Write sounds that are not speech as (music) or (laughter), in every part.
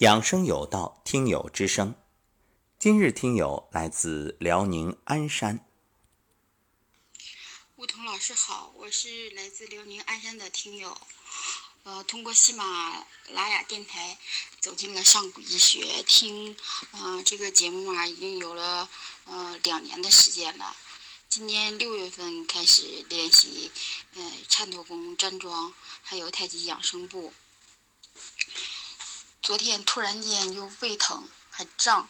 养生有道，听友之声。今日听友来自辽宁鞍山。梧桐老师好，我是来自辽宁鞍山的听友。呃，通过喜马拉雅电台走进了上古医学，听嗯这个节目啊，已经有了呃两年的时间了。今年六月份开始练习呃颤抖功、站桩，还有太极养生步。昨天突然间就胃疼，还胀，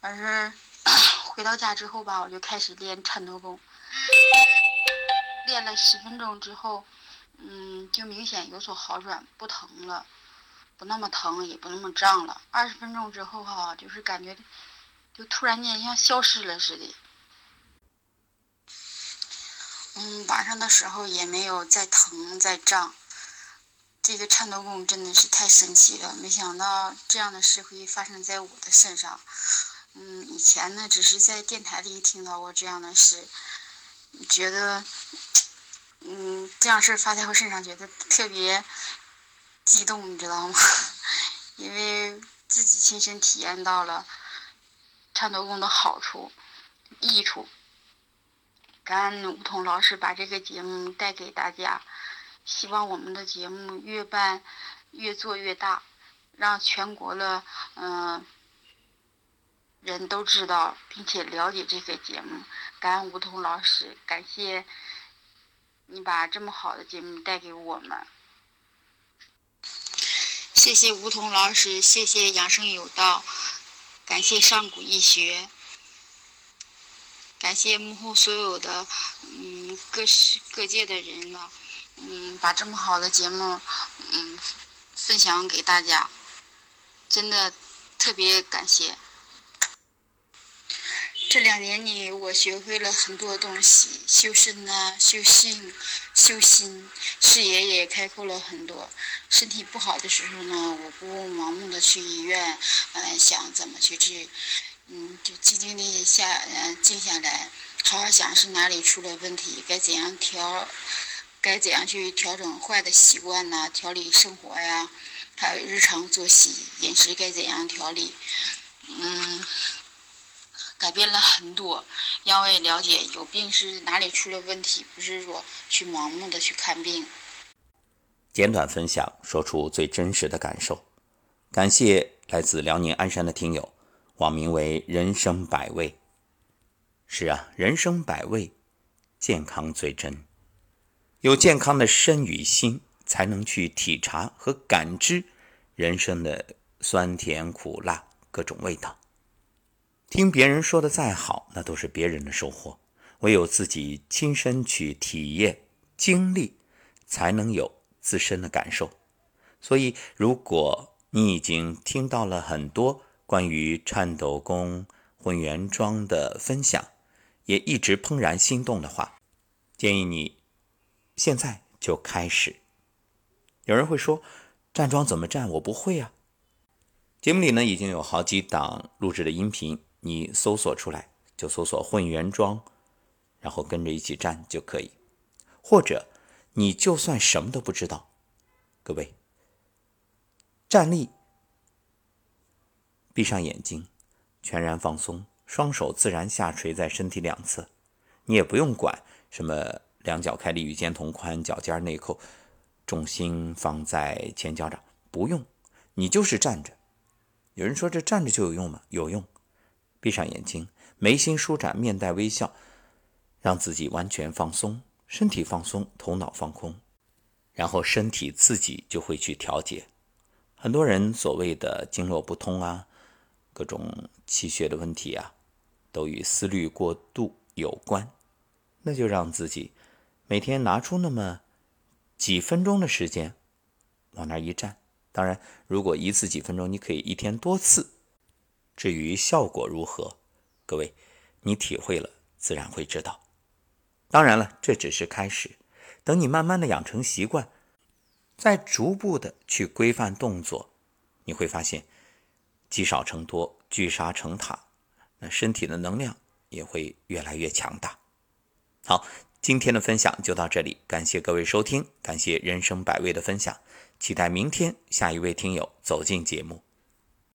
而是 (clears throat) 回到家之后吧，我就开始练颤抖功，练了十分钟之后。嗯，就明显有所好转，不疼了，不那么疼，也不那么胀了。二十分钟之后哈，就是感觉，就突然间像消失了似的。嗯，晚上的时候也没有再疼再胀。这个颤抖功真的是太神奇了，没想到这样的事会发生在我的身上。嗯，以前呢，只是在电台里听到过这样的事，觉得。嗯，这样事发在我身上，觉得特别激动，你知道吗？(laughs) 因为自己亲身体验到了颤抖功的好处、益处。感恩梧桐老师把这个节目带给大家，希望我们的节目越办越做越大，让全国的嗯人都知道并且了解这个节目。感恩梧桐老师，感谢。你把这么好的节目带给我们，谢谢梧桐老师，谢谢养生有道，感谢上古医学，感谢幕后所有的嗯各世各界的人呢，嗯把这么好的节目嗯分享给大家，真的特别感谢。这两年里，我学会了很多东西，修身呐，修性，修心，视野也开阔了很多。身体不好的时候呢，我不盲目的去医院，嗯，想怎么去治，嗯，就静静的下，嗯，静下来，好好想是哪里出了问题，该怎样调，该怎样去调整坏的习惯呐，调理生活呀，还有日常作息、饮食该怎样调理，嗯。改变了很多，让我也了解有病是哪里出了问题，不是说去盲目的去看病。简短分享，说出最真实的感受。感谢来自辽宁鞍山的听友，网名为“人生百味”。是啊，人生百味，健康最真。有健康的身与心，才能去体察和感知人生的酸甜苦辣各种味道。听别人说的再好，那都是别人的收获；唯有自己亲身去体验、经历，才能有自身的感受。所以，如果你已经听到了很多关于颤抖功、混元桩的分享，也一直怦然心动的话，建议你现在就开始。有人会说：“站桩怎么站？我不会啊。”节目里呢，已经有好几档录制的音频。你搜索出来就搜索混元桩，然后跟着一起站就可以。或者你就算什么都不知道，各位站立，闭上眼睛，全然放松，双手自然下垂在身体两侧。你也不用管什么两脚开立与肩同宽，脚尖内扣，重心放在前脚掌，不用，你就是站着。有人说这站着就有用吗？有用。闭上眼睛，眉心舒展，面带微笑，让自己完全放松，身体放松，头脑放空，然后身体自己就会去调节。很多人所谓的经络不通啊，各种气血的问题啊，都与思虑过度有关。那就让自己每天拿出那么几分钟的时间，往那一站。当然，如果一次几分钟，你可以一天多次。至于效果如何，各位，你体会了自然会知道。当然了，这只是开始，等你慢慢的养成习惯，再逐步的去规范动作，你会发现积少成多，聚沙成塔，那身体的能量也会越来越强大。好，今天的分享就到这里，感谢各位收听，感谢人生百味的分享。期待明天下一位听友走进节目。